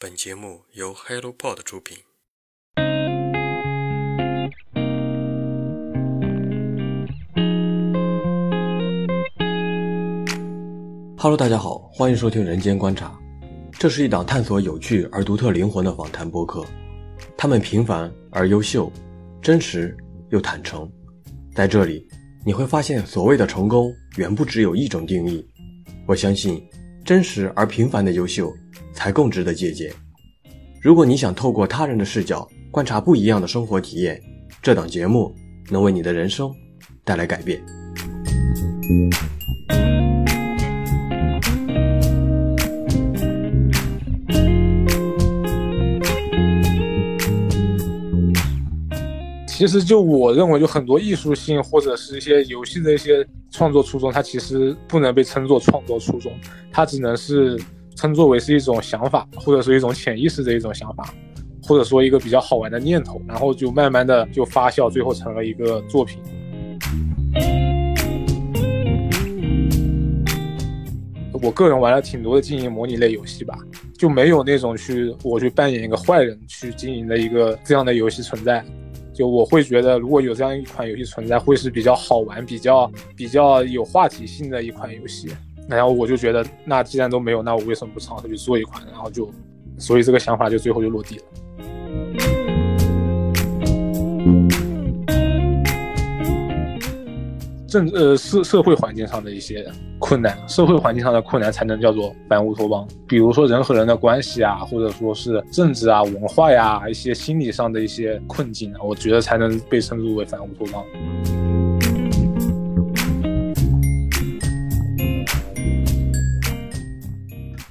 本节目由 HelloPod 出品。Hello，大家好，欢迎收听《人间观察》，这是一档探索有趣而独特灵魂的访谈播客。他们平凡而优秀，真实又坦诚。在这里，你会发现所谓的成功远不只有一种定义。我相信，真实而平凡的优秀才更值得借鉴。如果你想透过他人的视角观察不一样的生活体验，这档节目能为你的人生带来改变。其实，就我认为，就很多艺术性或者是一些游戏的一些创作初衷，它其实不能被称作创作初衷，它只能是称作为是一种想法，或者是一种潜意识的一种想法，或者说一个比较好玩的念头，然后就慢慢的就发酵，最后成了一个作品。我个人玩了挺多的经营模拟类游戏吧，就没有那种去我去扮演一个坏人去经营的一个这样的游戏存在。就我会觉得，如果有这样一款游戏存在，会是比较好玩、比较比较有话题性的一款游戏。然后我就觉得，那既然都没有，那我为什么不尝试去做一款？然后就，所以这个想法就最后就落地了。政呃社社会环境上的一些困难，社会环境上的困难才能叫做反乌托邦。比如说人和人的关系啊，或者说是政治啊、文化呀一些心理上的一些困境啊，我觉得才能被称之为反乌托邦。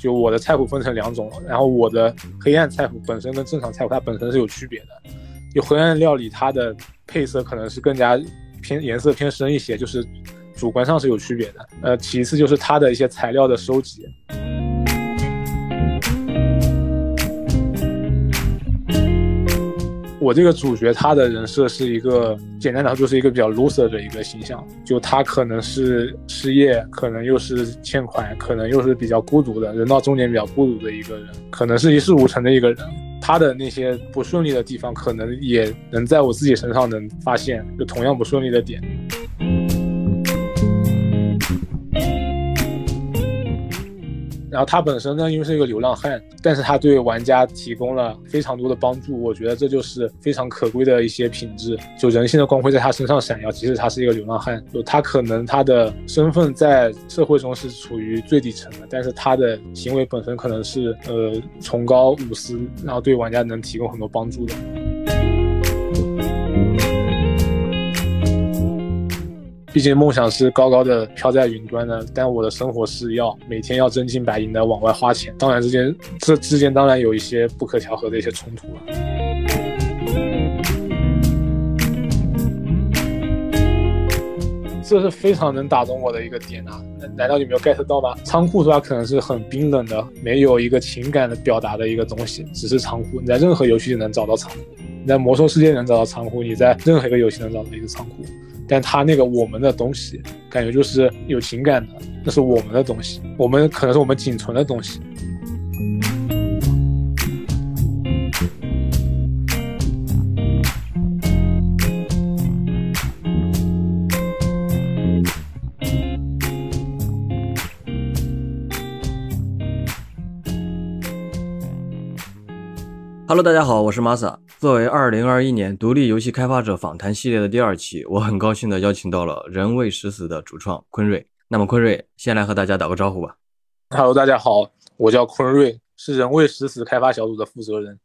就我的菜谱分成两种，然后我的黑暗菜谱本身跟正常菜谱它本身是有区别的，就黑暗料理它的配色可能是更加。偏颜色偏深一些，就是主观上是有区别的。呃，其次就是它的一些材料的收集。我这个主角他的人设是一个，简单来说就是一个比较 loser 的一个形象，就他可能是失业，可能又是欠款，可能又是比较孤独的人到中年比较孤独的一个人，可能是一事无成的一个人。他的那些不顺利的地方，可能也能在我自己身上能发现，就同样不顺利的点。然后他本身呢，因为是一个流浪汉，但是他对玩家提供了非常多的帮助，我觉得这就是非常可贵的一些品质。就人性的光辉在他身上闪耀，即使他是一个流浪汉，就他可能他的身份在社会中是处于最底层的，但是他的行为本身可能是呃崇高无私，然后对玩家能提供很多帮助的。毕竟梦想是高高的飘在云端的，但我的生活是要每天要真金白银的往外花钱。当然，之间这之间当然有一些不可调和的一些冲突了。这是非常能打动我的一个点啊！难道你没有 get 到吗？仓库的话？可能是很冰冷的，没有一个情感的表达的一个东西，只是仓库。你在任何游戏里能找到仓库，你在魔兽世界能找到仓库，你在任何一个游戏能找到一个仓库。但他那个我们的东西，感觉就是有情感的，那是我们的东西，我们可能是我们仅存的东西。Hello，大家好，我是 Masa。作为2021年独立游戏开发者访谈系列的第二期，我很高兴的邀请到了人为食死的主创坤瑞。那么坤瑞先来和大家打个招呼吧。Hello，大家好，我叫坤瑞，是人为食死开发小组的负责人。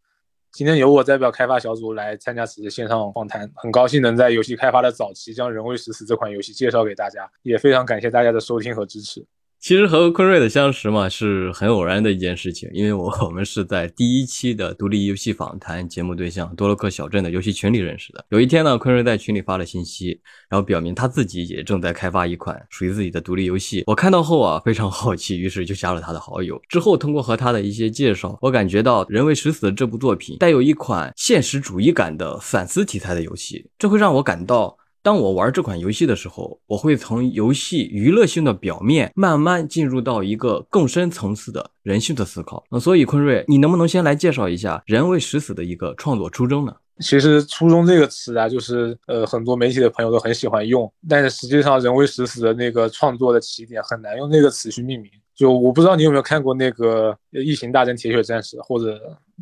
今天由我代表开发小组来参加此次线上访谈，很高兴能在游戏开发的早期将人为食死这款游戏介绍给大家，也非常感谢大家的收听和支持。其实和坤瑞的相识嘛，是很偶然的一件事情，因为我我们是在第一期的独立游戏访谈节目对象多洛克小镇的游戏群里认识的。有一天呢，坤瑞在群里发了信息，然后表明他自己也正在开发一款属于自己的独立游戏。我看到后啊，非常好奇，于是就加了他的好友。之后通过和他的一些介绍，我感觉到《人为食死》这部作品带有一款现实主义感的反思题材的游戏，这会让我感到。当我玩这款游戏的时候，我会从游戏娱乐性的表面慢慢进入到一个更深层次的人性的思考。那所以坤瑞，你能不能先来介绍一下《人为食死》的一个创作初衷呢？其实“初衷”这个词啊，就是呃很多媒体的朋友都很喜欢用，但是实际上“人为食死”的那个创作的起点很难用那个词去命名。就我不知道你有没有看过那个《异形大战铁血战士》，或者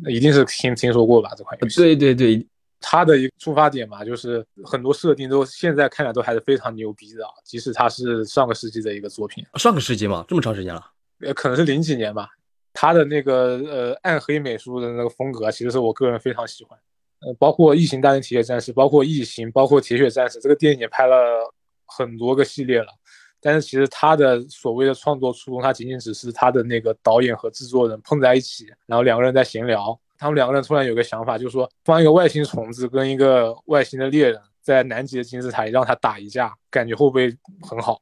一定是听听说过吧？这款游戏。对对对。它的一个出发点嘛，就是很多设定都现在看来都还是非常牛逼的，即使他是上个世纪的一个作品。上个世纪嘛，这么长时间了？呃，可能是零几年吧。他的那个呃暗黑美术的那个风格，其实是我个人非常喜欢。呃，包括《异形大战铁血战士》，包括《异形》，包括《铁血战士》这个电影也拍了很多个系列了。但是其实他的所谓的创作初衷，他仅仅只是他的那个导演和制作人碰在一起，然后两个人在闲聊。他们两个人突然有个想法，就是说放一个外星虫子跟一个外星的猎人在南极的金字塔里让他打一架，感觉会不会很好？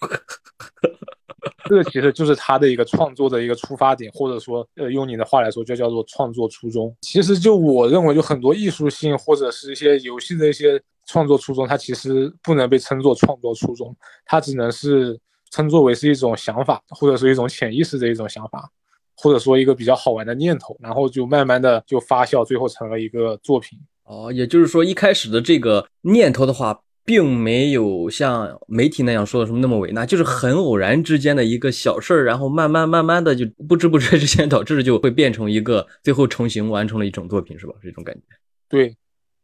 这个其实就是他的一个创作的一个出发点，或者说，呃，用你的话来说，就叫做创作初衷。其实就我认为，就很多艺术性或者是一些游戏的一些创作初衷，它其实不能被称作创作初衷，它只能是称作为是一种想法，或者是一种潜意识的一种想法。或者说一个比较好玩的念头，然后就慢慢的就发酵，最后成了一个作品。哦，也就是说一开始的这个念头的话，并没有像媒体那样说的什么那么伟大，就是很偶然之间的一个小事儿，然后慢慢慢慢的就不知不觉之间导致就会变成一个最后成型完成了一种作品，是吧？这种感觉。对，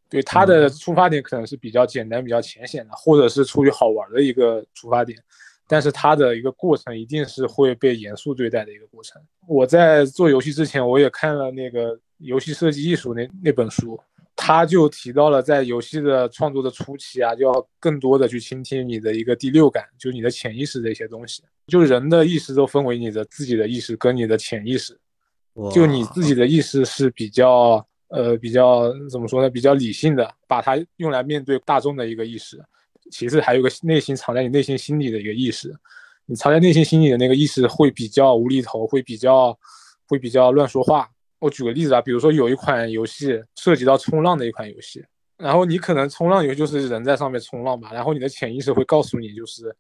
对，他的出发点可能是比较简单、比较浅显的，或者是出于好玩的一个出发点。但是它的一个过程一定是会被严肃对待的一个过程。我在做游戏之前，我也看了那个《游戏设计艺术》那那本书，他就提到了在游戏的创作的初期啊，就要更多的去倾听你的一个第六感，就是你的潜意识的一些东西。就人的意识都分为你的自己的意识跟你的潜意识。就你自己的意识是比较呃比较怎么说呢？比较理性的，把它用来面对大众的一个意识。其次还有个内心藏在你内心心里的一个意识，你藏在内心心里的那个意识会比较无厘头，会比较会比较乱说话。我举个例子啊，比如说有一款游戏涉及到冲浪的一款游戏，然后你可能冲浪游戏就是人在上面冲浪吧，然后你的潜意识会告诉你，就是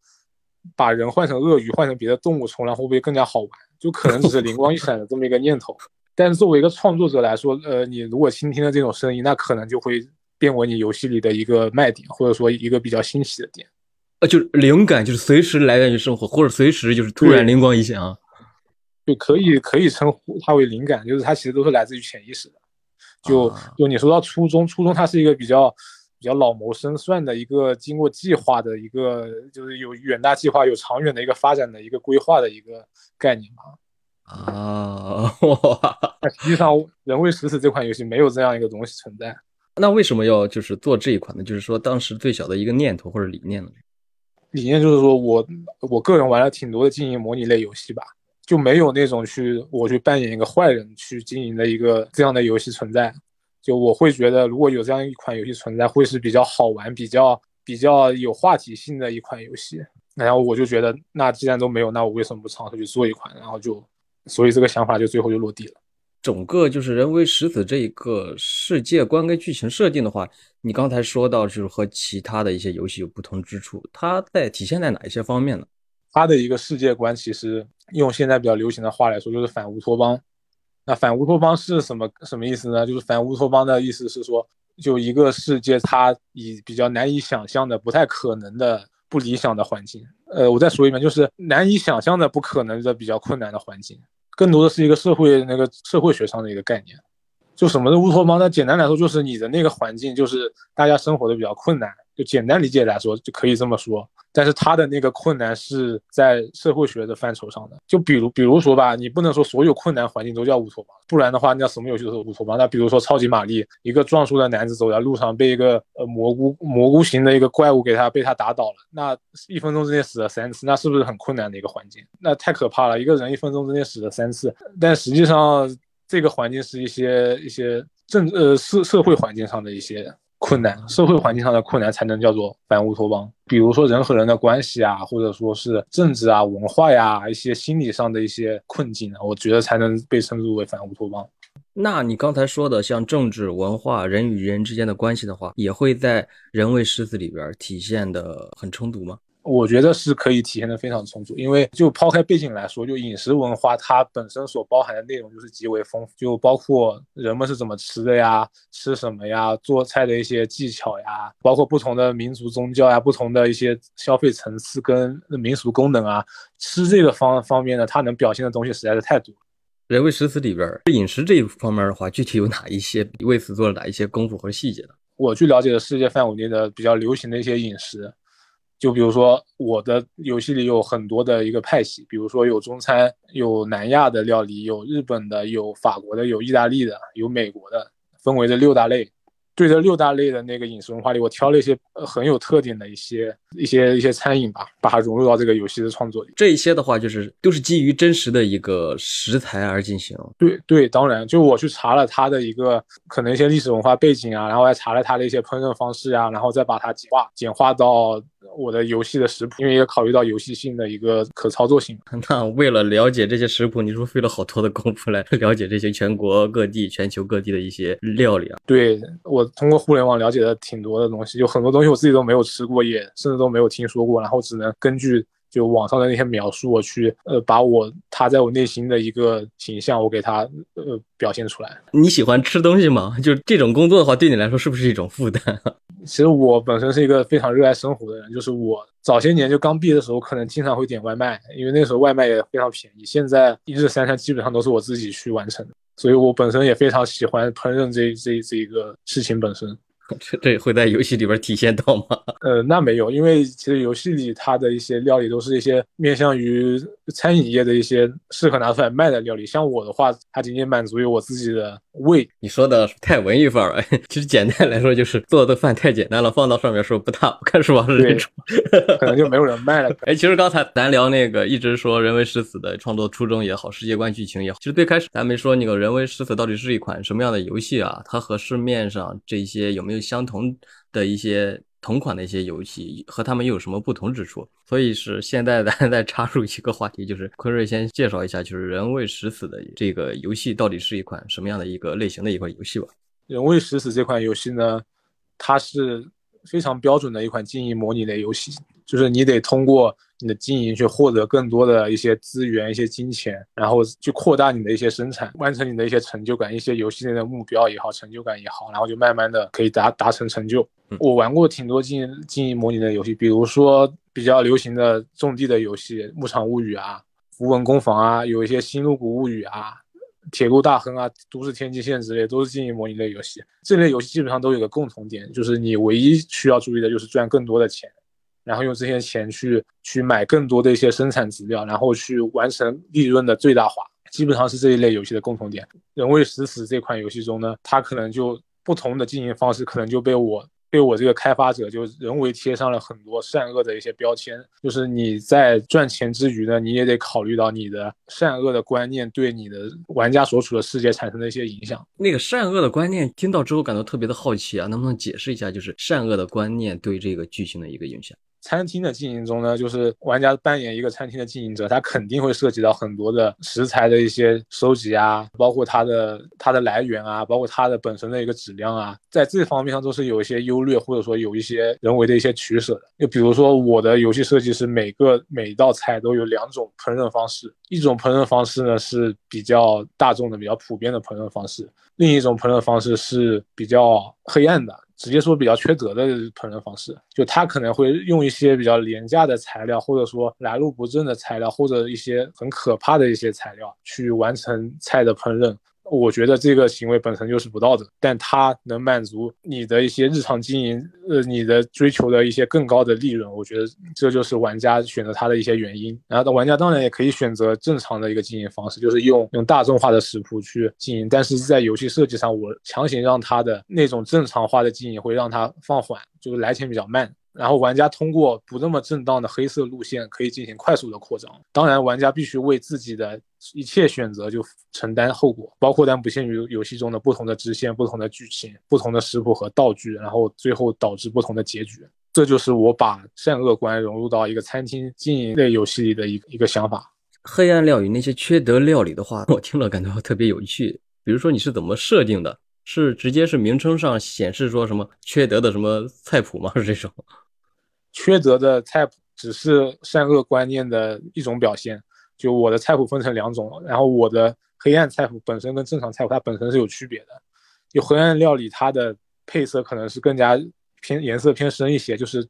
把人换成鳄鱼，换成别的动物冲浪会不会更加好玩？就可能只是灵光一闪的这么一个念头。但是作为一个创作者来说，呃，你如果倾听了这种声音，那可能就会。变为你游戏里的一个卖点，或者说一个比较欣喜的点，呃，就是灵感，就是随时来源于生活，或者随时就是突然灵光一现啊，就可以可以称呼它为灵感，就是它其实都是来自于潜意识的。就就你说到初中，初中它是一个比较比较老谋深算的一个经过计划的一个，就是有远大计划、有长远的一个发展的一个规划的一个概念嘛。啊，哇！实际上，《人为食死》这款游戏没有这样一个东西存在。那为什么要就是做这一款呢？就是说当时最小的一个念头或者理念呢？理念就是说我我个人玩了挺多的经营模拟类游戏吧，就没有那种去我去扮演一个坏人去经营的一个这样的游戏存在。就我会觉得如果有这样一款游戏存在，会是比较好玩、比较比较有话题性的一款游戏。然后我就觉得，那既然都没有，那我为什么不尝试去做一款？然后就，所以这个想法就最后就落地了。整个就是人为食死这一个世界观跟剧情设定的话，你刚才说到就是和其他的一些游戏有不同之处，它在体现在哪一些方面呢？它的一个世界观其实用现在比较流行的话来说，就是反乌托邦。那反乌托邦是什么什么意思呢？就是反乌托邦的意思是说，就一个世界它以比较难以想象的、不太可能的、不理想的环境。呃，我再说一遍，就是难以想象的、不可能的、比较困难的环境。更多的是一个社会那个社会学上的一个概念，就什么是乌托邦。那简单来说，就是你的那个环境，就是大家生活的比较困难。就简单理解来说，就可以这么说。但是他的那个困难是在社会学的范畴上的。就比如，比如说吧，你不能说所有困难环境都叫乌托邦，不然的话，那什么游戏都是乌托邦。那比如说超级玛丽，一个壮硕的男子走在路上，被一个呃蘑菇蘑菇型的一个怪物给他被他打倒了，那一分钟之内死了三次，那是不是很困难的一个环境？那太可怕了，一个人一分钟之内死了三次。但实际上，这个环境是一些一些政呃社社会环境上的一些。困难，社会环境上的困难才能叫做反乌托邦。比如说人和人的关系啊，或者说是政治啊、文化呀一些心理上的一些困境啊，我觉得才能被称之为反乌托邦。那你刚才说的像政治、文化、人与人之间的关系的话，也会在人为诗词里边体现的很充足吗？我觉得是可以体现的非常充足，因为就抛开背景来说，就饮食文化它本身所包含的内容就是极为丰富，就包括人们是怎么吃的呀，吃什么呀，做菜的一些技巧呀，包括不同的民族宗教呀，不同的一些消费层次跟民俗功能啊，吃这个方方面呢，它能表现的东西实在是太多。人为食词里边饮食这一方面的话，具体有哪一些为此做了哪一些功夫和细节呢？我去了解的世界范围内的比较流行的一些饮食。就比如说，我的游戏里有很多的一个派系，比如说有中餐，有南亚的料理，有日本的，有法国的，有意大利的，有美国的，分为这六大类。对这六大类的那个饮食文化里，我挑了一些很有特点的一些一些一些餐饮吧，把它融入到这个游戏的创作里。这一些的话，就是都是基于真实的一个食材而进行。对对，当然，就我去查了它的一个可能一些历史文化背景啊，然后还查了它的一些烹饪方式啊，然后再把它简化简化到。我的游戏的食谱，因为也考虑到游戏性的一个可操作性。那为了了解这些食谱，你是不是费了好多的功夫来了解这些全国各地、全球各地的一些料理啊？对我通过互联网了解的挺多的东西，有很多东西我自己都没有吃过，也甚至都没有听说过，然后只能根据。就网上的那些描述，我去呃，把我他在我内心的一个形象，我给他呃表现出来。你喜欢吃东西吗？就这种工作的话，对你来说是不是一种负担？其实我本身是一个非常热爱生活的人，就是我早些年就刚毕业的时候，可能经常会点外卖，因为那时候外卖也非常便宜。现在一日三餐基本上都是我自己去完成的，所以我本身也非常喜欢烹饪这这这一个事情本身。这 这会在游戏里边体现到吗？呃，那没有，因为其实游戏里它的一些料理都是一些面向于餐饮业的一些适合拿出来卖的料理。像我的话，它仅仅满足于我自己的胃。你说的太文艺范儿了，其实简单来说就是做的饭太简单了，放到上面说不大，我看是吧？是这种，可能就没有人卖了。哎，其实刚才咱聊那个一直说人为食死的创作初衷也好，世界观剧情也好，其实最开始咱没说那个人为食死到底是一款什么样的游戏啊？它和市面上这些有没有？相同的一些同款的一些游戏和他们又有什么不同之处？所以是现在咱 再插入一个话题，就是坤瑞先介绍一下，就是人为食死的这个游戏到底是一款什么样的一个类型的一款游戏吧？人为食死这款游戏呢，它是非常标准的一款经营模拟类游戏，就是你得通过。你的经营去获得更多的一些资源、一些金钱，然后去扩大你的一些生产，完成你的一些成就感、一些游戏内的目标也好、成就感也好，然后就慢慢的可以达达成成就。我玩过挺多经营经营模拟的游戏，比如说比较流行的种地的游戏《牧场物语》啊、《符文工坊》啊，有一些《新露谷物语》啊、《铁路大亨》啊、《都市天际线》之类，都是经营模拟类游戏。这类游戏基本上都有个共同点，就是你唯一需要注意的就是赚更多的钱。然后用这些钱去去买更多的一些生产资料，然后去完成利润的最大化，基本上是这一类游戏的共同点。人为食死这款游戏中呢，它可能就不同的经营方式，可能就被我被我这个开发者就人为贴上了很多善恶的一些标签。就是你在赚钱之余呢，你也得考虑到你的善恶的观念对你的玩家所处的世界产生的一些影响。那个善恶的观念听到之后感到特别的好奇啊，能不能解释一下，就是善恶的观念对这个剧情的一个影响？餐厅的经营中呢，就是玩家扮演一个餐厅的经营者，他肯定会涉及到很多的食材的一些收集啊，包括它的它的来源啊，包括它的本身的一个质量啊，在这方面上都是有一些优劣，或者说有一些人为的一些取舍的。就比如说我的游戏设计是每个每道菜都有两种烹饪方式，一种烹饪方式呢是比较大众的、比较普遍的烹饪方式，另一种烹饪方式是比较黑暗的。直接说比较缺德的烹饪方式，就他可能会用一些比较廉价的材料，或者说来路不正的材料，或者一些很可怕的一些材料去完成菜的烹饪。我觉得这个行为本身就是不道德，但它能满足你的一些日常经营，呃，你的追求的一些更高的利润，我觉得这就是玩家选择它的一些原因。然后，玩家当然也可以选择正常的一个经营方式，就是用用大众化的食谱去经营，但是在游戏设计上，我强行让它的那种正常化的经营会让它放缓，就是来钱比较慢。然后玩家通过不那么正当的黑色路线可以进行快速的扩张。当然，玩家必须为自己的一切选择就承担后果，包括但不限于游戏中的不同的支线、不同的剧情、不同的食谱和道具，然后最后导致不同的结局。这就是我把善恶观融入到一个餐厅经营类游戏里的一一个想法。黑暗料理那些缺德料理的话，我听了感觉特别有趣。比如说你是怎么设定的？是直接是名称上显示说什么缺德的什么菜谱吗？是 这种？缺德的菜谱只是善恶观念的一种表现。就我的菜谱分成两种，然后我的黑暗菜谱本身跟正常菜谱它本身是有区别的。就黑暗料理它的配色可能是更加偏颜色偏深一些，就是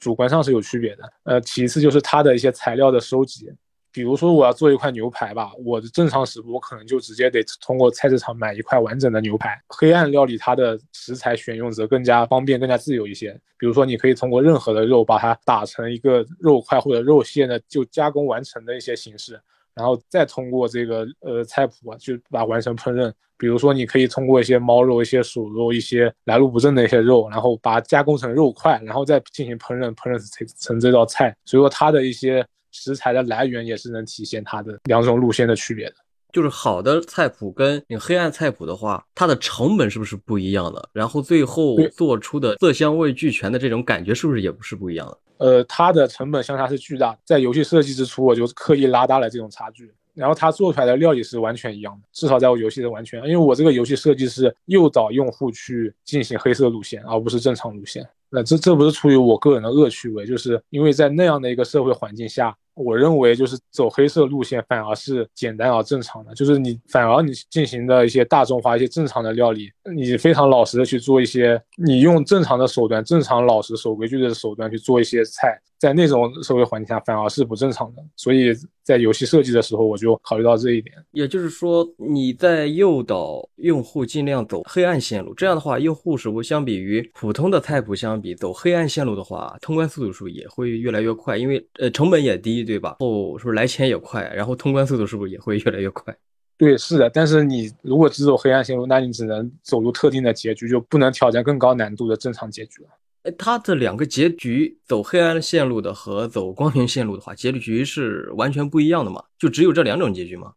主观上是有区别的。呃，其次就是它的一些材料的收集。比如说我要做一块牛排吧，我的正常食谱我可能就直接得通过菜市场买一块完整的牛排。黑暗料理它的食材选用则更加方便、更加自由一些。比如说你可以通过任何的肉把它打成一个肉块或者肉馅的就加工完成的一些形式，然后再通过这个呃菜谱啊就把完成烹饪。比如说你可以通过一些猫肉、一些鼠肉、一些来路不正的一些肉，然后把它加工成肉块，然后再进行烹饪，烹饪成成这道菜。所以说它的一些。食材的来源也是能体现它的两种路线的区别的。就是好的菜谱跟你黑暗菜谱的话，它的成本是不是不一样的？然后最后做出的色香味俱全的这种感觉是不是也不是不一样的？呃，它的成本相差是巨大，在游戏设计之初我就刻意拉大了这种差距。然后它做出来的料理是完全一样的，至少在我游戏的完全，因为我这个游戏设计是诱导用户去进行黑色路线，而不是正常路线。那这这不是出于我个人的恶趣味，就是因为在那样的一个社会环境下。我认为就是走黑色路线反而是简单而正常的，就是你反而你进行的一些大众化、一些正常的料理，你非常老实的去做一些，你用正常的手段、正常老实守规矩的手段去做一些菜。在那种社会环境下，反而是不正常的。所以在游戏设计的时候，我就考虑到这一点。也就是说，你在诱导用户尽量走黑暗线路，这样的话，用户是不相比于普通的菜谱相比，走黑暗线路的话，通关速度是不是也会越来越快？因为呃，成本也低，对吧？后是不是来钱也快？然后通关速度是不是也会越来越快？对，是的。但是你如果只走黑暗线路，那你只能走入特定的结局，就不能挑战更高难度的正常结局了。它这两个结局，走黑暗线路的和走光明线路的话，结局是完全不一样的嘛？就只有这两种结局吗？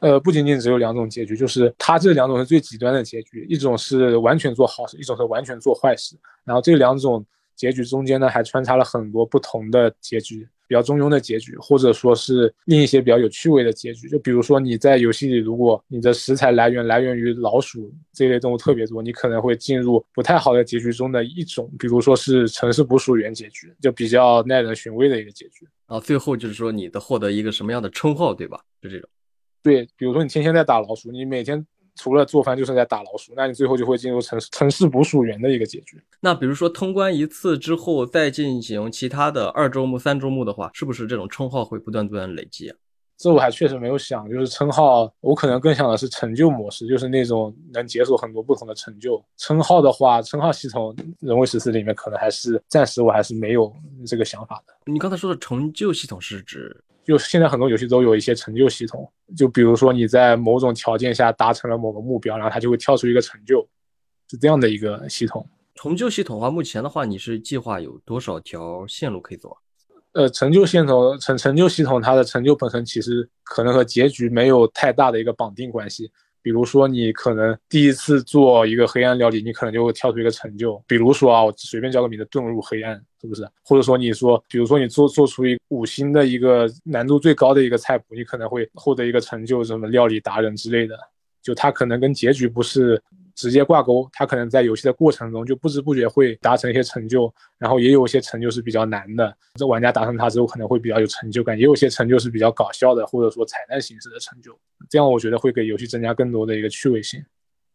呃，不仅仅只有两种结局，就是它这两种是最极端的结局，一种是完全做好事，一种是完全做坏事。然后这两种结局中间呢，还穿插了很多不同的结局。比较中庸的结局，或者说是另一些比较有趣味的结局，就比如说你在游戏里，如果你的食材来源来源于老鼠这类动物特别多，你可能会进入不太好的结局中的一种，比如说是城市捕鼠员结局，就比较耐人寻味的一个结局。然后最后就是说你的获得一个什么样的称号，对吧？就这种。对，比如说你天天在打老鼠，你每天。除了做饭就是在打老鼠，那你最后就会进入城市城市捕鼠员的一个结局。那比如说通关一次之后再进行其他的二周目、三周目的话，是不是这种称号会不断不断累积啊？这我还确实没有想，就是称号，我可能更想的是成就模式，就是那种能解锁很多不同的成就。称号的话，称号系统人为十四里面可能还是暂时我还是没有这个想法的。你刚才说的成就系统是指？就现在很多游戏都有一些成就系统，就比如说你在某种条件下达成了某个目标，然后它就会跳出一个成就，是这样的一个系统。成就系统的话，目前的话你是计划有多少条线路可以走？呃，成就系统成成就系统它的成就本身其实可能和结局没有太大的一个绑定关系。比如说，你可能第一次做一个黑暗料理，你可能就会跳出一个成就。比如说啊，我随便叫个名字，遁入黑暗，是不是？或者说你说，比如说你做做出一五星的一个难度最高的一个菜谱，你可能会获得一个成就，什么料理达人之类的。就它可能跟结局不是。直接挂钩，他可能在游戏的过程中就不知不觉会达成一些成就，然后也有一些成就是比较难的，这玩家达成它之后可能会比较有成就感，也有些成就是比较搞笑的，或者说彩蛋形式的成就，这样我觉得会给游戏增加更多的一个趣味性。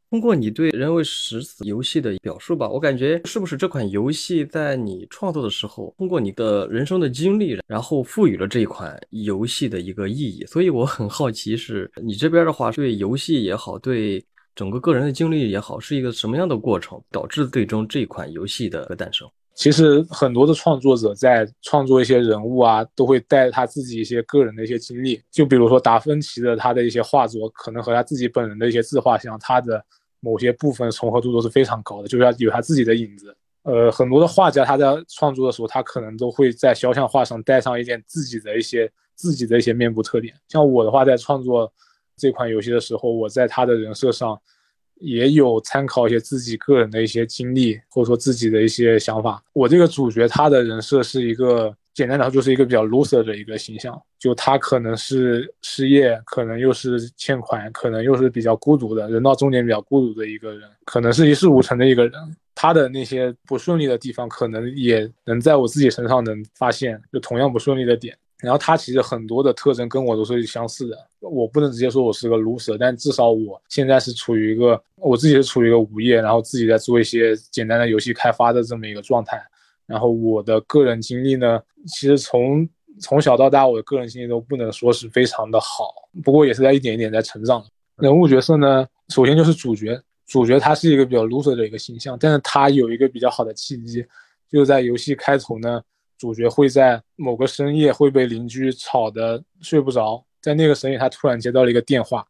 通过你对《人为十死》游戏的表述吧，我感觉是不是这款游戏在你创作的时候，通过你的人生的经历，然后赋予了这一款游戏的一个意义？所以我很好奇，是你这边的话，对游戏也好，对。整个个人的经历也好，是一个什么样的过程，导致最终这款游戏的诞生？其实很多的创作者在创作一些人物啊，都会带他自己一些个人的一些经历。就比如说达芬奇的他的一些画作，可能和他自己本人的一些自画像，他的某些部分重合度都是非常高的，就是有他自己的影子。呃，很多的画家他在创作的时候，他可能都会在肖像画上带上一点自己的一些自己的一些面部特点。像我的话，在创作。这款游戏的时候，我在他的人设上也有参考一些自己个人的一些经历，或者说自己的一些想法。我这个主角他的人设是一个。简单来说，就是一个比较 loser 的一个形象。就他可能是失业，可能又是欠款，可能又是比较孤独的人到中年比较孤独的一个人，可能是一事无成的一个人。他的那些不顺利的地方，可能也能在我自己身上能发现，就同样不顺利的点。然后他其实很多的特征跟我都是相似的。我不能直接说我是个 loser，但至少我现在是处于一个我自己是处于一个无业，然后自己在做一些简单的游戏开发的这么一个状态。然后我的个人经历呢，其实从从小到大，我的个人经历都不能说是非常的好，不过也是在一点一点在成长。人物角色呢，首先就是主角，主角他是一个比较 loser 的一个形象，但是他有一个比较好的契机，就是在游戏开头呢，主角会在某个深夜会被邻居吵得睡不着，在那个深夜他突然接到了一个电话，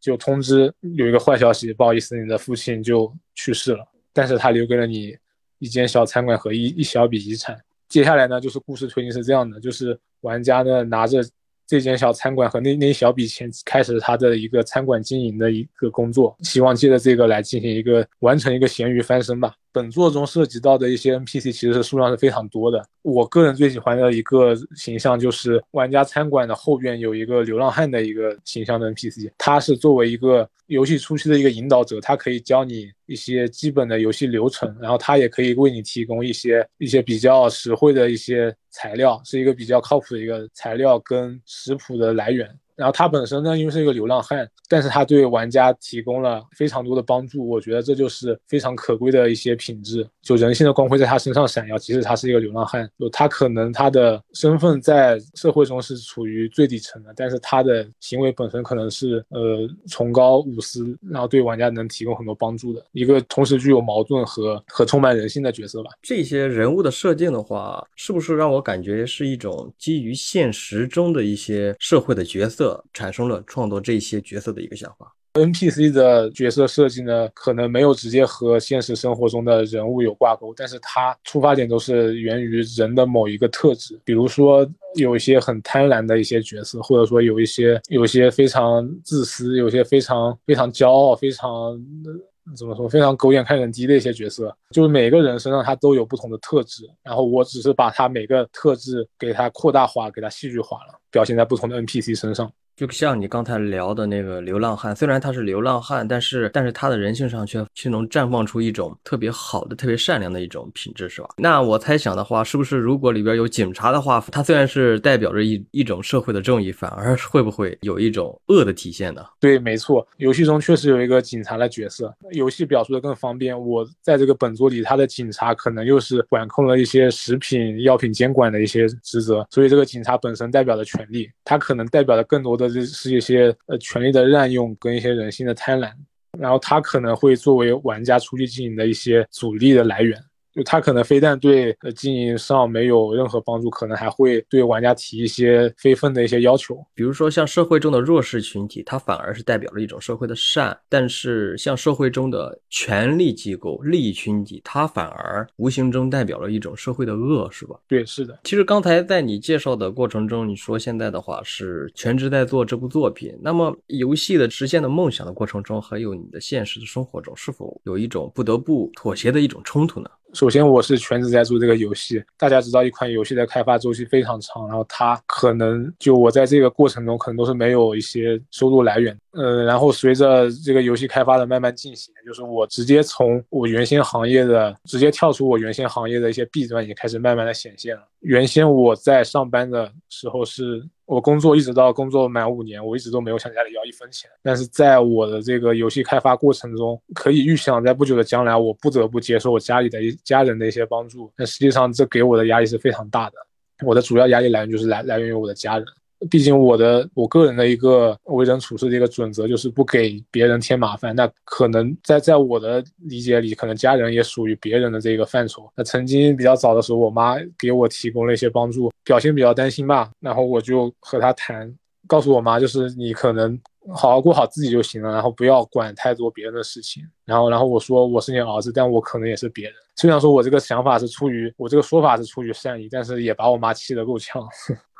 就通知有一个坏消息，不好意思，你的父亲就去世了，但是他留给了你。一间小餐馆和一一小笔遗产。接下来呢，就是故事推进是这样的：就是玩家呢拿着这间小餐馆和那那一小笔钱，开始他的一个餐馆经营的一个工作，希望借着这个来进行一个完成一个咸鱼翻身吧。本作中涉及到的一些 NPC 其实是数量是非常多的。我个人最喜欢的一个形象就是玩家餐馆的后边有一个流浪汉的一个形象的 NPC，他是作为一个游戏初期的一个引导者，他可以教你一些基本的游戏流程，然后他也可以为你提供一些一些比较实惠的一些材料，是一个比较靠谱的一个材料跟食谱的来源。然后他本身呢，因为是一个流浪汉，但是他对玩家提供了非常多的帮助，我觉得这就是非常可贵的一些品质。就人性的光辉在他身上闪耀，即使他是一个流浪汉，就他可能他的身份在社会中是处于最底层的，但是他的行为本身可能是呃崇高无私，然后对玩家能提供很多帮助的一个同时具有矛盾和和充满人性的角色吧。这些人物的设定的话，是不是让我感觉是一种基于现实中的一些社会的角色？产生了创作这些角色的一个想法。NPC 的角色设计呢，可能没有直接和现实生活中的人物有挂钩，但是它出发点都是源于人的某一个特质。比如说，有一些很贪婪的一些角色，或者说有一些有一些非常自私，有些非常非常骄傲，非常怎么说，非常狗眼看人低的一些角色。就是每个人身上他都有不同的特质，然后我只是把他每个特质给他扩大化，给他戏剧化了，表现在不同的 NPC 身上。就像你刚才聊的那个流浪汉，虽然他是流浪汉，但是但是他的人性上却却能绽放出一种特别好的、特别善良的一种品质，是吧？那我猜想的话，是不是如果里边有警察的话，他虽然是代表着一一种社会的正义，反而会不会有一种恶的体现呢？对，没错，游戏中确实有一个警察的角色，游戏表述的更方便。我在这个本作里，他的警察可能又是管控了一些食品药品监管的一些职责，所以这个警察本身代表的权利，他可能代表的更多的。这是一些呃权力的滥用跟一些人性的贪婪，然后他可能会作为玩家出去经营的一些阻力的来源。就他可能非但对呃经营上没有任何帮助，可能还会对玩家提一些非分的一些要求。比如说像社会中的弱势群体，它反而是代表了一种社会的善；但是像社会中的权力机构、利益群体，它反而无形中代表了一种社会的恶，是吧？对，是的。其实刚才在你介绍的过程中，你说现在的话是全职在做这部作品，那么游戏的实现的梦想的过程中，还有你的现实的生活中，是否有一种不得不妥协的一种冲突呢？首先，我是全职在做这个游戏。大家知道，一款游戏的开发周期非常长，然后它可能就我在这个过程中可能都是没有一些收入来源。呃，然后随着这个游戏开发的慢慢进行，就是我直接从我原先行业的直接跳出我原先行业的一些弊端，也开始慢慢的显现了。原先我在上班的时候是。我工作一直到工作满五年，我一直都没有向家里要一分钱。但是在我的这个游戏开发过程中，可以预想在不久的将来，我不得不接受我家里的一家人的一些帮助。但实际上这给我的压力是非常大的。我的主要压力来源就是来来源于我的家人。毕竟我的我个人的一个为人处事的一个准则就是不给别人添麻烦。那可能在在我的理解里，可能家人也属于别人的这个范畴。那曾经比较早的时候，我妈给我提供了一些帮助，表现比较担心吧，然后我就和她谈，告诉我妈就是你可能。好好过好自己就行了，然后不要管太多别人的事情。然后，然后我说我是你儿子，但我可能也是别人。虽然说我这个想法是出于我这个说法是出于善意，但是也把我妈气得够呛。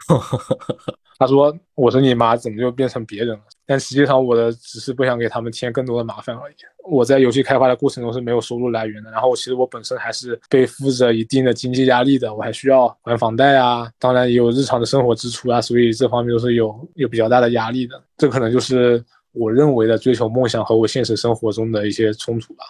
他说：“我是你妈，怎么就变成别人了？”但实际上，我的只是不想给他们添更多的麻烦而已。我在游戏开发的过程中是没有收入来源的，然后其实我本身还是背负着一定的经济压力的，我还需要还房贷啊，当然也有日常的生活支出啊，所以这方面都是有有比较大的压力的。这可能就是我认为的追求梦想和我现实生活中的一些冲突吧。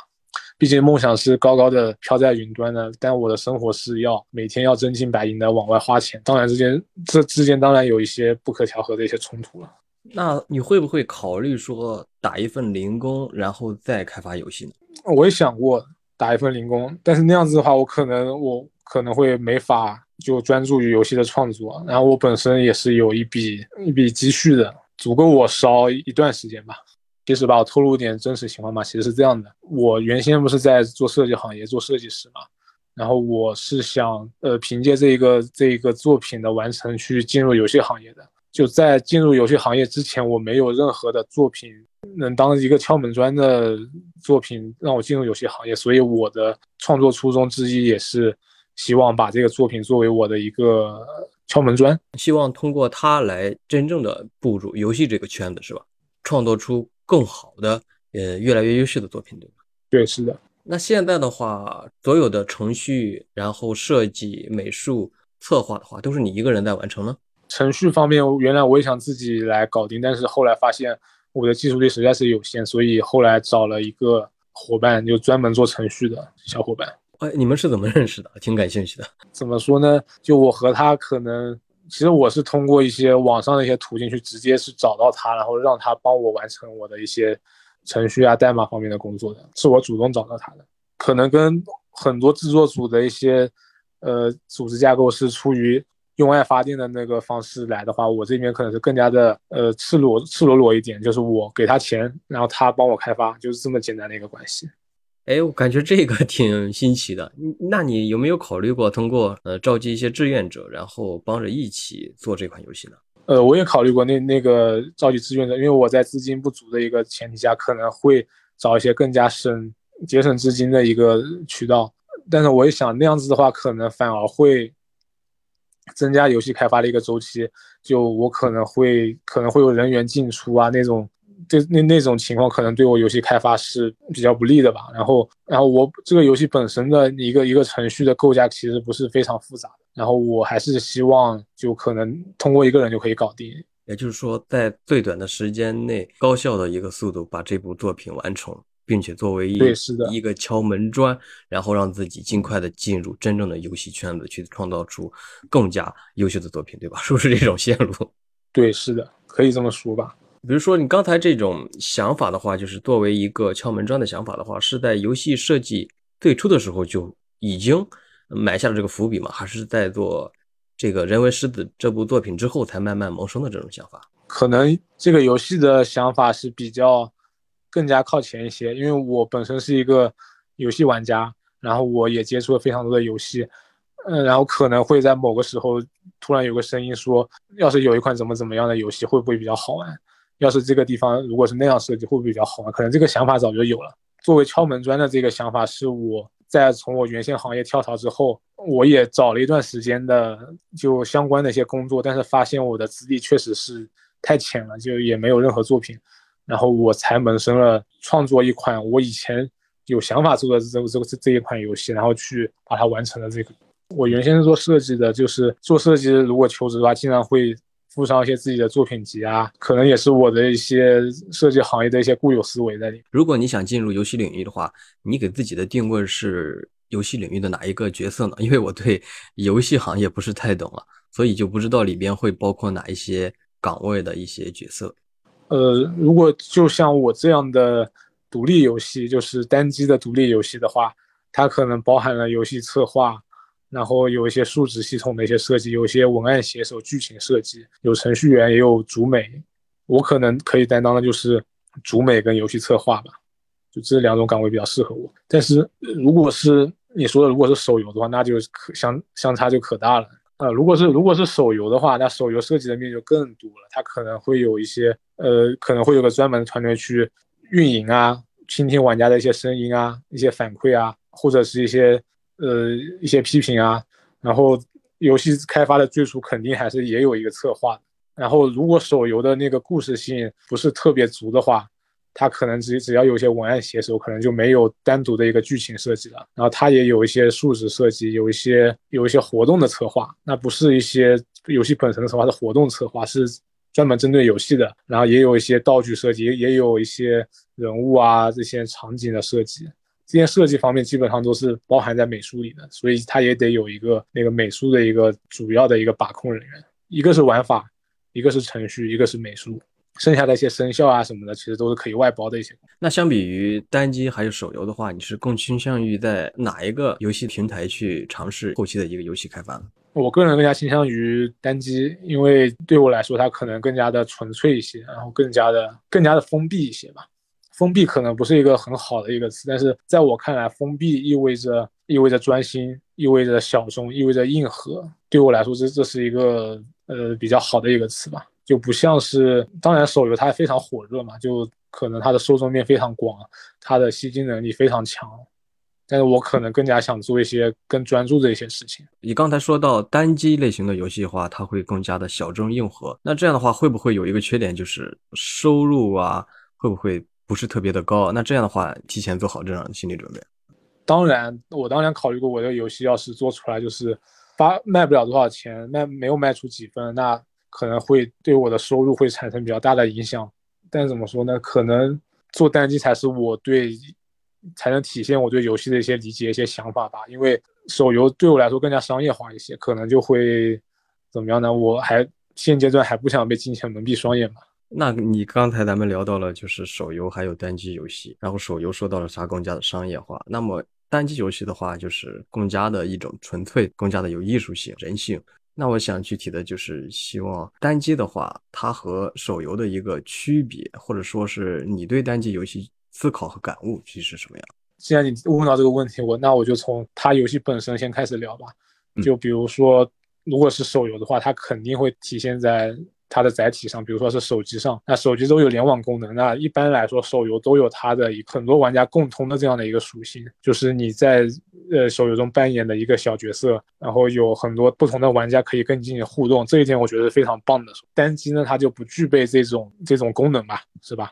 毕竟梦想是高高的飘在云端的，但我的生活是要每天要真金白银的往外花钱。当然之间这之间当然有一些不可调和的一些冲突了。那你会不会考虑说打一份零工，然后再开发游戏呢？我也想过打一份零工，但是那样子的话，我可能我可能会没法就专注于游戏的创作。然后我本身也是有一笔一笔积蓄的，足够我烧一段时间吧。其实吧，我透露一点真实情况吧，其实是这样的，我原先不是在做设计行业做设计师嘛，然后我是想呃凭借这一个这一个作品的完成去进入游戏行业的。就在进入游戏行业之前，我没有任何的作品能当一个敲门砖的作品让我进入游戏行业，所以我的创作初衷之一也是希望把这个作品作为我的一个敲门砖，希望通过它来真正的步入游戏这个圈子，是吧？创作出。更好的，呃，越来越优秀的作品，对吧？对，是的。那现在的话，所有的程序、然后设计、美术、策划的话，都是你一个人在完成呢？程序方面，原来我也想自己来搞定，但是后来发现我的技术力实在是有限，所以后来找了一个伙伴，就专门做程序的小伙伴。哎，你们是怎么认识的？挺感兴趣的。怎么说呢？就我和他可能。其实我是通过一些网上的一些途径去直接去找到他，然后让他帮我完成我的一些程序啊、代码方面的工作的，是我主动找到他的。可能跟很多制作组的一些呃组织架构是出于用爱发电的那个方式来的话，我这边可能是更加的呃赤裸赤裸裸一点，就是我给他钱，然后他帮我开发，就是这么简单的一个关系。哎，我感觉这个 挺新奇的。那你有没有考虑过通过呃召集一些志愿者，然后帮着一起做这款游戏呢？呃，我也考虑过那那个召集志愿者，因为我在资金不足的一个前提下，可能会找一些更加省节省资金的一个渠道。但是我也想那样子的话，可能反而会增加游戏开发的一个周期。就我可能会可能会有人员进出啊那种。这那那种情况可能对我游戏开发是比较不利的吧。然后，然后我这个游戏本身的一个一个程序的构架其实不是非常复杂的。然后我还是希望就可能通过一个人就可以搞定。也就是说，在最短的时间内，高效的一个速度把这部作品完成，并且作为一一个敲门砖，然后让自己尽快的进入真正的游戏圈子，去创造出更加优秀的作品，对吧？是不是这种线路？对，是的，可以这么说吧。比如说你刚才这种想法的话，就是作为一个敲门砖的想法的话，是在游戏设计最初的时候就已经埋下了这个伏笔吗？还是在做这个人为狮子这部作品之后才慢慢萌生的这种想法？可能这个游戏的想法是比较更加靠前一些，因为我本身是一个游戏玩家，然后我也接触了非常多的游戏，嗯，然后可能会在某个时候突然有个声音说，要是有一款怎么怎么样的游戏，会不会比较好玩？要是这个地方如果是那样设计，会不会比较好呢？可能这个想法早就有了。作为敲门砖的这个想法，是我在从我原先行业跳槽之后，我也找了一段时间的就相关的一些工作，但是发现我的资历确实是太浅了，就也没有任何作品，然后我才萌生了创作一款我以前有想法做的这这这这一款游戏，然后去把它完成了。这个我原先是做设计的，就是做设计，如果求职的话，经常会。附上一些自己的作品集啊，可能也是我的一些设计行业的一些固有思维在里面。如果你想进入游戏领域的话，你给自己的定位是游戏领域的哪一个角色呢？因为我对游戏行业不是太懂了，所以就不知道里边会包括哪一些岗位的一些角色。呃，如果就像我这样的独立游戏，就是单机的独立游戏的话，它可能包含了游戏策划。然后有一些数值系统的一些设计，有一些文案写手、剧情设计，有程序员，也有主美。我可能可以担当的就是主美跟游戏策划吧，就这两种岗位比较适合我。但是如果是你说的，如果是手游的话，那就可相相差就可大了啊。如果是如果是手游的话，那手游设计的面就更多了，它可能会有一些呃，可能会有个专门的团队去运营啊，倾听玩家的一些声音啊，一些反馈啊，或者是一些。呃一些批评啊，然后游戏开发的最初肯定还是也有一个策划，然后如果手游的那个故事性不是特别足的话。它可能只只要有一些文案写手，可能就没有单独的一个剧情设计了。然后它也有一些数值设计，有一些有一些活动的策划，那不是一些游戏本身的策划，是活动策划，是专门针对游戏的。然后也有一些道具设计，也有一些人物啊这些场景的设计，这些设计方面基本上都是包含在美术里的，所以它也得有一个那个美术的一个主要的一个把控人员，一个是玩法，一个是程序，一个是美术。剩下的一些声效啊什么的，其实都是可以外包的一些。那相比于单机还有手游的话，你是更倾向于在哪一个游戏平台去尝试后期的一个游戏开发呢？我个人更加倾向于单机，因为对我来说，它可能更加的纯粹一些，然后更加的更加的封闭一些吧。封闭可能不是一个很好的一个词，但是在我看来，封闭意味着意味着专心，意味着小众，意味着硬核。对我来说，这这是一个呃比较好的一个词吧。就不像是，当然手游它非常火热嘛，就可能它的受众面非常广，它的吸金能力非常强。但是我可能更加想做一些更专注的一些事情。你刚才说到单机类型的游戏的话，它会更加的小众硬核。那这样的话，会不会有一个缺点，就是收入啊，会不会不是特别的高？那这样的话，提前做好这样的心理准备。当然，我当然考虑过，我的游戏要是做出来就是发卖不了多少钱，卖没有卖出几分，那。可能会对我的收入会产生比较大的影响，但怎么说呢？可能做单机才是我对才能体现我对游戏的一些理解、一些想法吧。因为手游对我来说更加商业化一些，可能就会怎么样呢？我还现阶段还不想被金钱蒙蔽双眼嘛。那你刚才咱们聊到了就是手游还有单机游戏，然后手游说到了啥更加的商业化，那么单机游戏的话就是更加的一种纯粹，更加的有艺术性、人性。那我想具体的就是希望单机的话，它和手游的一个区别，或者说是你对单机游戏思考和感悟，其实是什么样？既然你问到这个问题，我那我就从它游戏本身先开始聊吧。就比如说，如果是手游的话，它肯定会体现在。它的载体上，比如说是手机上，那手机都有联网功能。那一般来说，手游都有它的很多玩家共通的这样的一个属性，就是你在呃手游中扮演的一个小角色，然后有很多不同的玩家可以跟你进行互动。这一点我觉得是非常棒的。单机呢，它就不具备这种这种功能吧，是吧？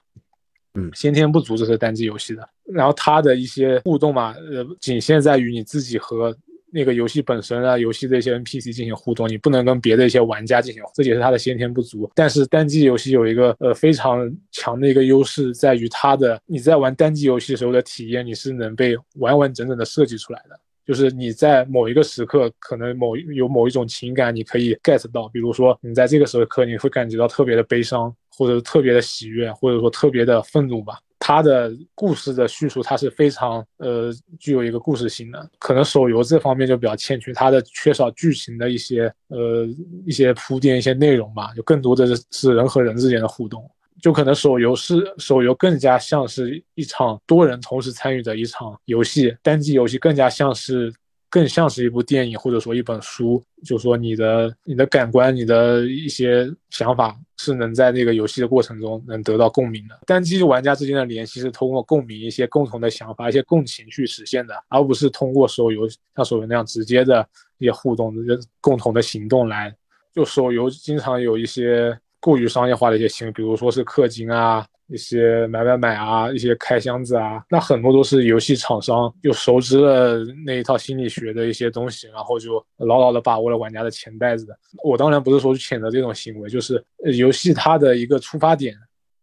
嗯，先天不足这是单机游戏的。然后它的一些互动嘛，呃，仅限在于你自己和。那个游戏本身啊，游戏的一些 NPC 进行互动，你不能跟别的一些玩家进行，这也是它的先天不足。但是单机游戏有一个呃非常强的一个优势，在于它的你在玩单机游戏的时候的体验，你是能被完完整整的设计出来的。就是你在某一个时刻，可能某有某一种情感，你可以 get 到，比如说你在这个时刻，你会感觉到特别的悲伤，或者特别的喜悦，或者说特别的愤怒吧。它的故事的叙述，它是非常呃具有一个故事性的。可能手游这方面就比较欠缺，它的缺少剧情的一些呃一些铺垫、一些内容吧，就更多的是人和人之间的互动。就可能手游是手游更加像是一场多人同时参与的一场游戏，单机游戏更加像是。更像是一部电影，或者说一本书，就说你的你的感官，你的一些想法是能在那个游戏的过程中能得到共鸣的。单机玩家之间的联系是通过共鸣、一些共同的想法、一些共情去实现的，而不是通过手游像手游那样直接的一些互动、共同的行动来。就手游经常有一些过于商业化的一些行为，比如说是氪金啊。一些买买买啊，一些开箱子啊，那很多都是游戏厂商就熟知了那一套心理学的一些东西，然后就牢牢的把握了玩家的钱袋子的。我当然不是说去谴责这种行为，就是游戏它的一个出发点，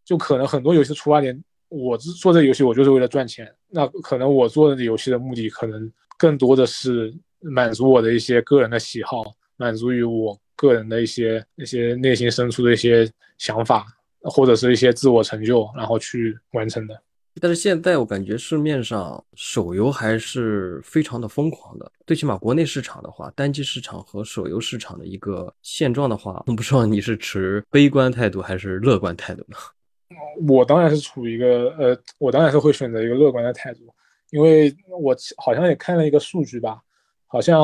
就可能很多游戏的出发点，我做这游戏我就是为了赚钱，那可能我做的游戏的目的可能更多的是满足我的一些个人的喜好，满足于我个人的一些一些内心深处的一些想法。或者是一些自我成就，然后去完成的。但是现在我感觉市面上手游还是非常的疯狂的，最起码国内市场的话，单机市场和手游市场的一个现状的话，我 不知道你是持悲观态度还是乐观态度呢？我当然是处于一个呃，我当然是会选择一个乐观的态度，因为我好像也看了一个数据吧，好像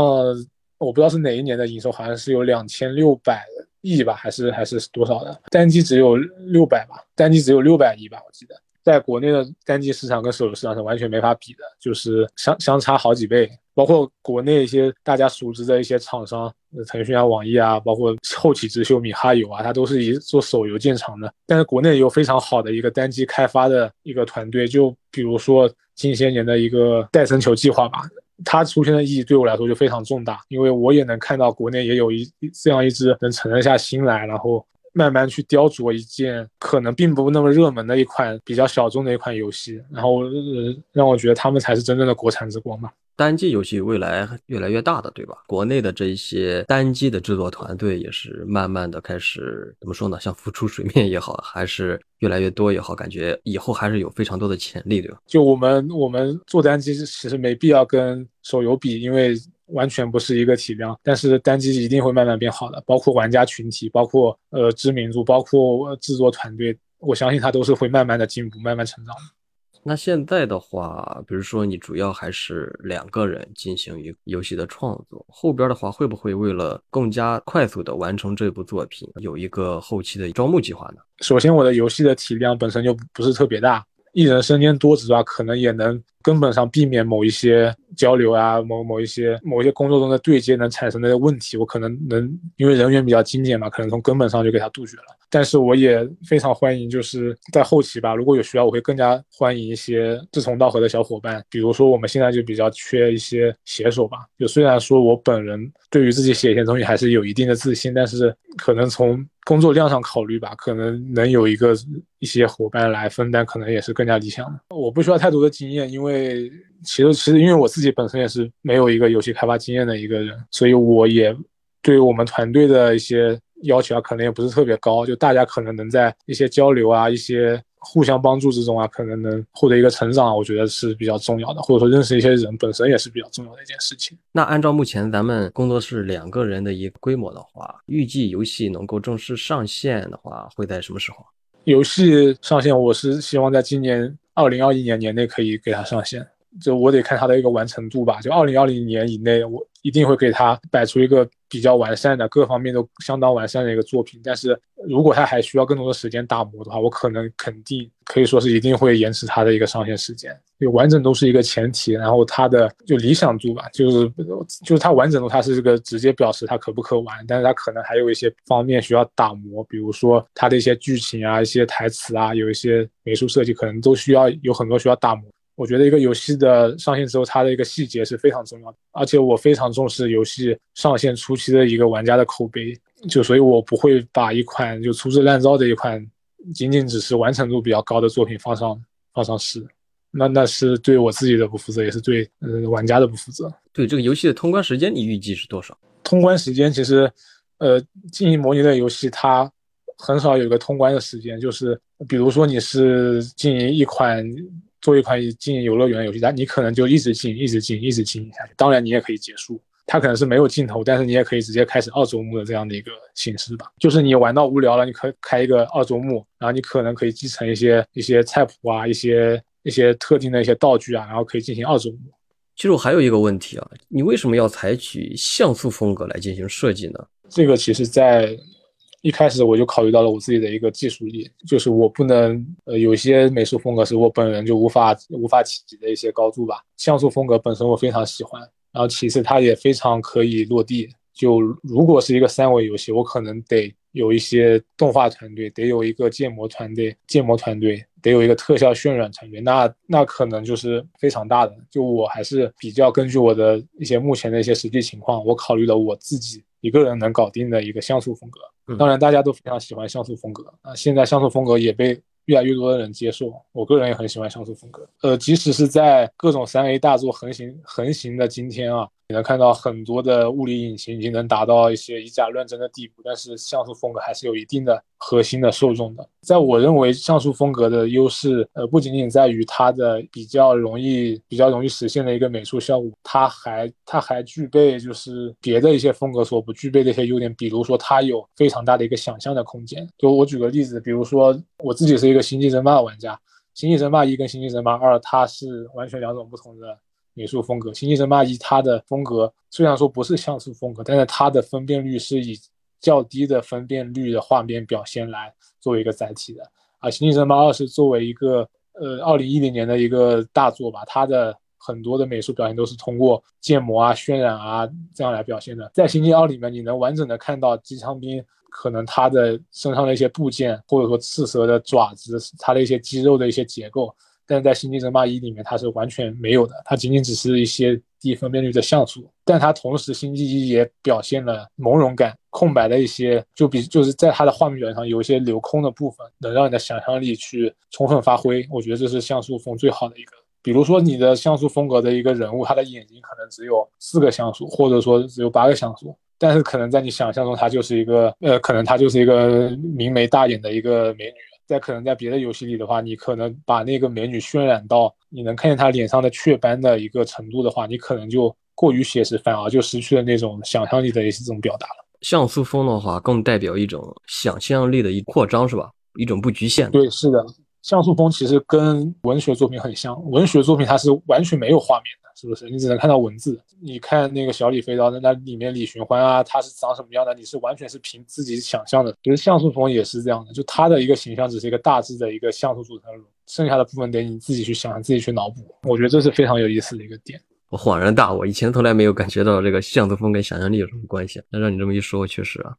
我不知道是哪一年的营收，好像是有两千六百。亿吧，还是还是多少的？单机只有六百吧，单机只有六百亿吧，我记得。在国内的单机市场跟手游市场是完全没法比的，就是相相差好几倍。包括国内一些大家熟知的一些厂商，腾讯啊、网易啊，包括后起之秀米哈游啊，它都是以做手游见长的。但是国内有非常好的一个单机开发的一个团队，就比如说近些年的一个戴森球计划吧。它出现的意义对我来说就非常重大，因为我也能看到国内也有一这样一支能沉得下心来，然后慢慢去雕琢一件可能并不那么热门的一款比较小众的一款游戏，然后让我觉得他们才是真正的国产之光吧。单机游戏未来越来越大的，对吧？国内的这一些单机的制作团队也是慢慢的开始怎么说呢？像浮出水面也好，还是越来越多也好，感觉以后还是有非常多的潜力，对吧？就我们我们做单机其实没必要跟手游比，因为完全不是一个体量。但是单机一定会慢慢变好的，包括玩家群体，包括呃知名度，包括制作团队，我相信它都是会慢慢的进步，慢慢成长。那现在的话，比如说你主要还是两个人进行一游戏的创作，后边的话会不会为了更加快速的完成这部作品，有一个后期的招募计划呢？首先，我的游戏的体量本身就不是特别大，一人身兼多职的话，可能也能根本上避免某一些交流啊，某某一些某一些工作中的对接能产生的问题，我可能能因为人员比较精简嘛，可能从根本上就给他杜绝了。但是我也非常欢迎，就是在后期吧，如果有需要，我会更加欢迎一些志同道合的小伙伴。比如说，我们现在就比较缺一些写手吧。就虽然说我本人对于自己写一些东西还是有一定的自信，但是可能从工作量上考虑吧，可能能有一个一些伙伴来分担，可能也是更加理想的。我不需要太多的经验，因为其实其实因为我自己本身也是没有一个游戏开发经验的一个人，所以我也对于我们团队的一些。要求啊，可能也不是特别高，就大家可能能在一些交流啊、一些互相帮助之中啊，可能能获得一个成长，我觉得是比较重要的，或者说认识一些人本身也是比较重要的一件事情。那按照目前咱们工作室两个人的一个规模的话，预计游戏能够正式上线的话，会在什么时候？游戏上线，我是希望在今年二零二一年年内可以给它上线，就我得看它的一个完成度吧，就二零二零年以内，我一定会给它摆出一个。比较完善的，各方面都相当完善的一个作品，但是如果它还需要更多的时间打磨的话，我可能肯定可以说是一定会延迟它的一个上线时间。就完整度是一个前提，然后它的就理想度吧，就是就是它完整度，它是这个直接表示它可不可玩，但是它可能还有一些方面需要打磨，比如说它的一些剧情啊、一些台词啊，有一些美术设计，可能都需要有很多需要打磨。我觉得一个游戏的上线之后，它的一个细节是非常重要的，而且我非常重视游戏上线初期的一个玩家的口碑，就所以我不会把一款就粗制滥造的一款，仅仅只是完成度比较高的作品放上放上市，那那是对我自己的不负责，也是对呃玩家的不负责。对这个游戏的通关时间，你预计是多少？通关时间其实，呃，经营模拟类游戏它很少有一个通关的时间，就是比如说你是经营一款。做一款经营游乐园的游戏，但你可能就一直经营，一直经营，一直经营下去。当然，你也可以结束，它可能是没有尽头，但是你也可以直接开始二周目的这样的一个形式吧。就是你玩到无聊了，你可以开一个二周目，然后你可能可以继承一些一些菜谱啊，一些一些特定的一些道具啊，然后可以进行二周目。其实我还有一个问题啊，你为什么要采取像素风格来进行设计呢？这个其实，在一开始我就考虑到了我自己的一个技术力，就是我不能，呃，有些美术风格是我本人就无法无法企及的一些高度吧。像素风格本身我非常喜欢，然后其次它也非常可以落地。就如果是一个三维游戏，我可能得有一些动画团队，得有一个建模团队，建模团队得有一个特效渲染团队，那那可能就是非常大的。就我还是比较根据我的一些目前的一些实际情况，我考虑了我自己一个人能搞定的一个像素风格。当然，大家都非常喜欢像素风格啊！现在像素风格也被越来越多的人接受，我个人也很喜欢像素风格。呃，即使是在各种三 A 大作横行横行的今天啊。你能看到很多的物理引擎已经能达到一些以假乱真的地步，但是像素风格还是有一定的核心的受众的。在我认为，像素风格的优势，呃，不仅仅在于它的比较容易、比较容易实现的一个美术效果，它还它还具备就是别的一些风格所不具备的一些优点，比如说它有非常大的一个想象的空间。就我举个例子，比如说我自己是一个星际争霸玩家，星际争霸一跟星际争霸二，它是完全两种不同的。美术风格，《星际争霸一》它的风格虽然说不是像素风格，但是它的分辨率是以较低的分辨率的画面表现来作为一个载体的。而《星际争霸二》是作为一个呃二零一零年的一个大作吧，它的很多的美术表现都是通过建模啊、渲染啊这样来表现的。在《星际二》里面，你能完整的看到机枪兵可能他的身上的一些部件，或者说刺蛇的爪子，它的一些肌肉的一些结构。但是在《星际争霸一》里面，它是完全没有的，它仅仅只是一些低分辨率的像素。但它同时，《星际一》也表现了朦胧感、空白的一些，就比就是在它的画面表上有一些留空的部分，能让你的想象力去充分发挥。我觉得这是像素风最好的一个。比如说，你的像素风格的一个人物，他的眼睛可能只有四个像素，或者说只有八个像素，但是可能在你想象中，他就是一个呃，可能他就是一个明眉大眼的一个美女。在可能在别的游戏里的话，你可能把那个美女渲染到你能看见她脸上的雀斑的一个程度的话，你可能就过于写实，反而就失去了那种想象力的一种表达了。像素风的话，更代表一种想象力的一扩张，是吧？一种不局限。对，是的，像素风其实跟文学作品很像，文学作品它是完全没有画面的。是不是？你只能看到文字。你看那个小李飞刀，那那里面李寻欢啊，他是长什么样的？你是完全是凭自己想象的。其实像素风也是这样的，就他的一个形象只是一个大致的一个像素组成，剩下的部分得你自己去想，自己去脑补。我觉得这是非常有意思的一个点。我恍然大悟，以前从来没有感觉到这个像素风跟想象力有什么关系。那让你这么一说，确实啊。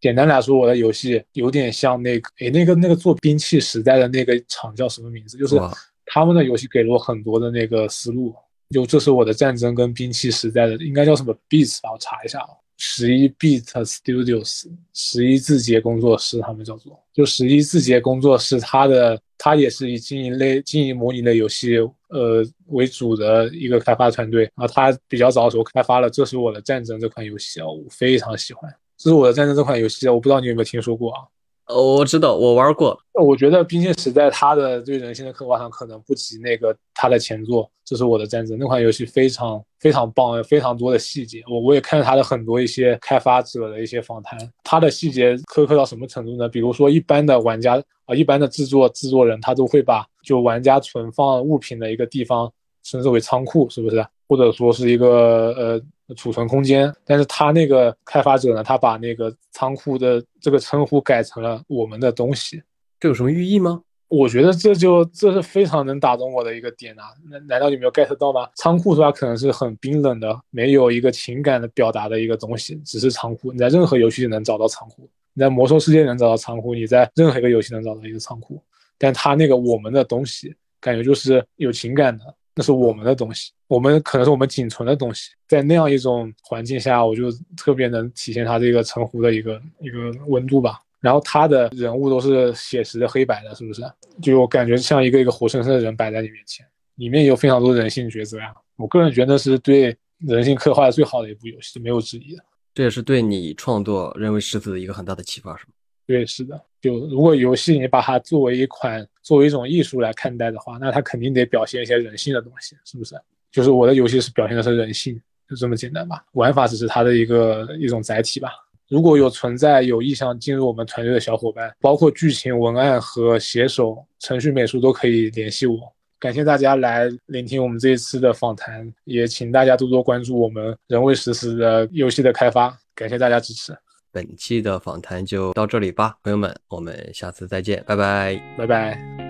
简单来说，我的游戏有点像那个，诶，那个那个做兵器时代的那个厂叫什么名字？就是他们的游戏给了我很多的那个思路。就这是我的战争跟兵器时代的，应该叫什么 Beats 吧？我查一下啊，十一 Beat Studios，十一字节工作室，他们叫做，就十一字节工作室，它的它也是以经营类、经营模拟类游戏呃为主的一个开发团队啊。它比较早的时候开发了《这是我的战争》这款游戏啊，我非常喜欢《这是我的战争》这款游戏，我不知道你有没有听说过啊？哦，我知道，我玩过。我觉得《冰剑时代》它的对人性的刻画上可能不及那个它的前作《这是我的战争》那款游戏非常非常棒，有非常多的细节。我我也看了它的很多一些开发者的一些访谈，它的细节苛刻到什么程度呢？比如说一般的玩家啊，一般的制作制作人，他都会把就玩家存放物品的一个地方称之为仓库，是不是？或者说是一个呃。储存空间，但是他那个开发者呢，他把那个仓库的这个称呼改成了我们的东西，这有什么寓意吗？我觉得这就这是非常能打动我的一个点啊！那难道你没有 get 到吗？仓库的话可能是很冰冷的，没有一个情感的表达的一个东西，只是仓库。你在任何游戏里能找到仓库，你在魔兽世界能找到仓库，你在任何一个游戏能找到一个仓库，但他那个我们的东西，感觉就是有情感的。那是我们的东西，我们可能是我们仅存的东西。在那样一种环境下，我就特别能体现他这个称呼的一个一个温度吧。然后他的人物都是写实的黑白的，是不是？就我感觉像一个一个活生生的人摆在你面前，里面有非常多人性抉择呀。我个人觉得是对人性刻画的最好的一部游戏，没有之一的。这也是对你创作《人为狮子》的一个很大的启发，是吗？对，是的。就如果游戏你把它作为一款作为一种艺术来看待的话，那它肯定得表现一些人性的东西，是不是？就是我的游戏是表现的是人性，就这么简单吧。玩法只是它的一个一种载体吧。如果有存在有意向进入我们团队的小伙伴，包括剧情文案和写手、程序美术都可以联系我。感谢大家来聆听我们这一次的访谈，也请大家多多关注我们人为实时的游戏的开发。感谢大家支持。本期的访谈就到这里吧，朋友们，我们下次再见，拜拜，拜拜。